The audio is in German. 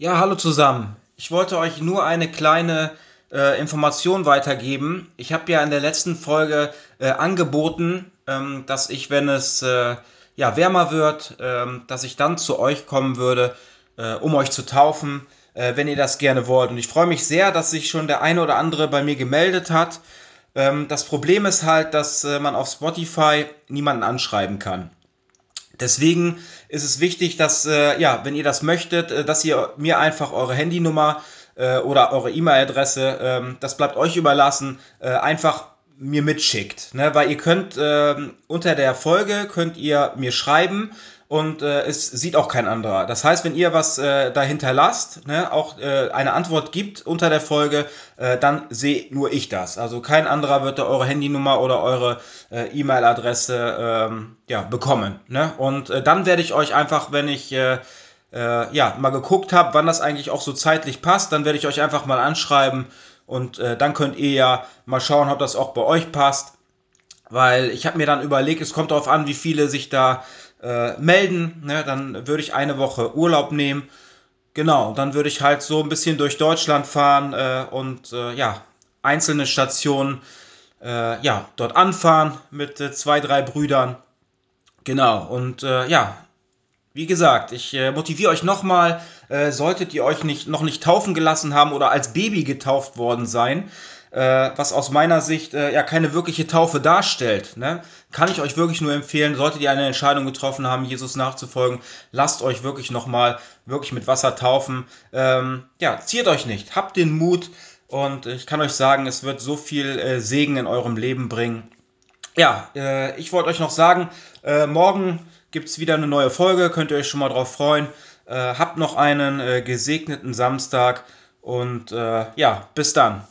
Ja, hallo zusammen. Ich wollte euch nur eine kleine äh, Information weitergeben. Ich habe ja in der letzten Folge äh, angeboten, ähm, dass ich, wenn es äh, ja, wärmer wird, ähm, dass ich dann zu euch kommen würde, äh, um euch zu taufen, äh, wenn ihr das gerne wollt. Und ich freue mich sehr, dass sich schon der eine oder andere bei mir gemeldet hat. Ähm, das Problem ist halt, dass äh, man auf Spotify niemanden anschreiben kann. Deswegen ist es wichtig, dass, äh, ja, wenn ihr das möchtet, äh, dass ihr mir einfach eure Handynummer äh, oder eure E-Mail-Adresse, ähm, das bleibt euch überlassen, äh, einfach mir mitschickt. Ne? Weil ihr könnt ähm, unter der Folge könnt ihr mir schreiben und äh, es sieht auch kein anderer. Das heißt, wenn ihr was äh, dahinter lasst, ne, auch äh, eine Antwort gibt unter der Folge, äh, dann sehe nur ich das. Also kein anderer wird da eure Handynummer oder eure äh, E-Mail-Adresse ähm, ja, bekommen. Ne? Und äh, dann werde ich euch einfach, wenn ich äh, äh, ja, mal geguckt habe, wann das eigentlich auch so zeitlich passt, dann werde ich euch einfach mal anschreiben und äh, dann könnt ihr ja mal schauen, ob das auch bei euch passt. Weil ich habe mir dann überlegt, es kommt darauf an, wie viele sich da äh, melden. Ne? Dann würde ich eine Woche Urlaub nehmen. Genau, dann würde ich halt so ein bisschen durch Deutschland fahren äh, und äh, ja, einzelne Stationen äh, ja, dort anfahren mit äh, zwei, drei Brüdern. Genau, und ja, wie gesagt, ich äh, motiviere euch nochmal, äh, solltet ihr euch nicht, noch nicht taufen gelassen haben oder als Baby getauft worden sein, äh, was aus meiner Sicht äh, ja keine wirkliche Taufe darstellt, ne? kann ich euch wirklich nur empfehlen, solltet ihr eine Entscheidung getroffen haben, Jesus nachzufolgen, lasst euch wirklich nochmal wirklich mit Wasser taufen. Ähm, ja, ziert euch nicht, habt den Mut und ich kann euch sagen, es wird so viel äh, Segen in eurem Leben bringen. Ja, äh, ich wollte euch noch sagen, morgen gibt es wieder eine neue Folge, könnt ihr euch schon mal drauf freuen. Äh, habt noch einen äh, gesegneten Samstag und äh, ja, bis dann.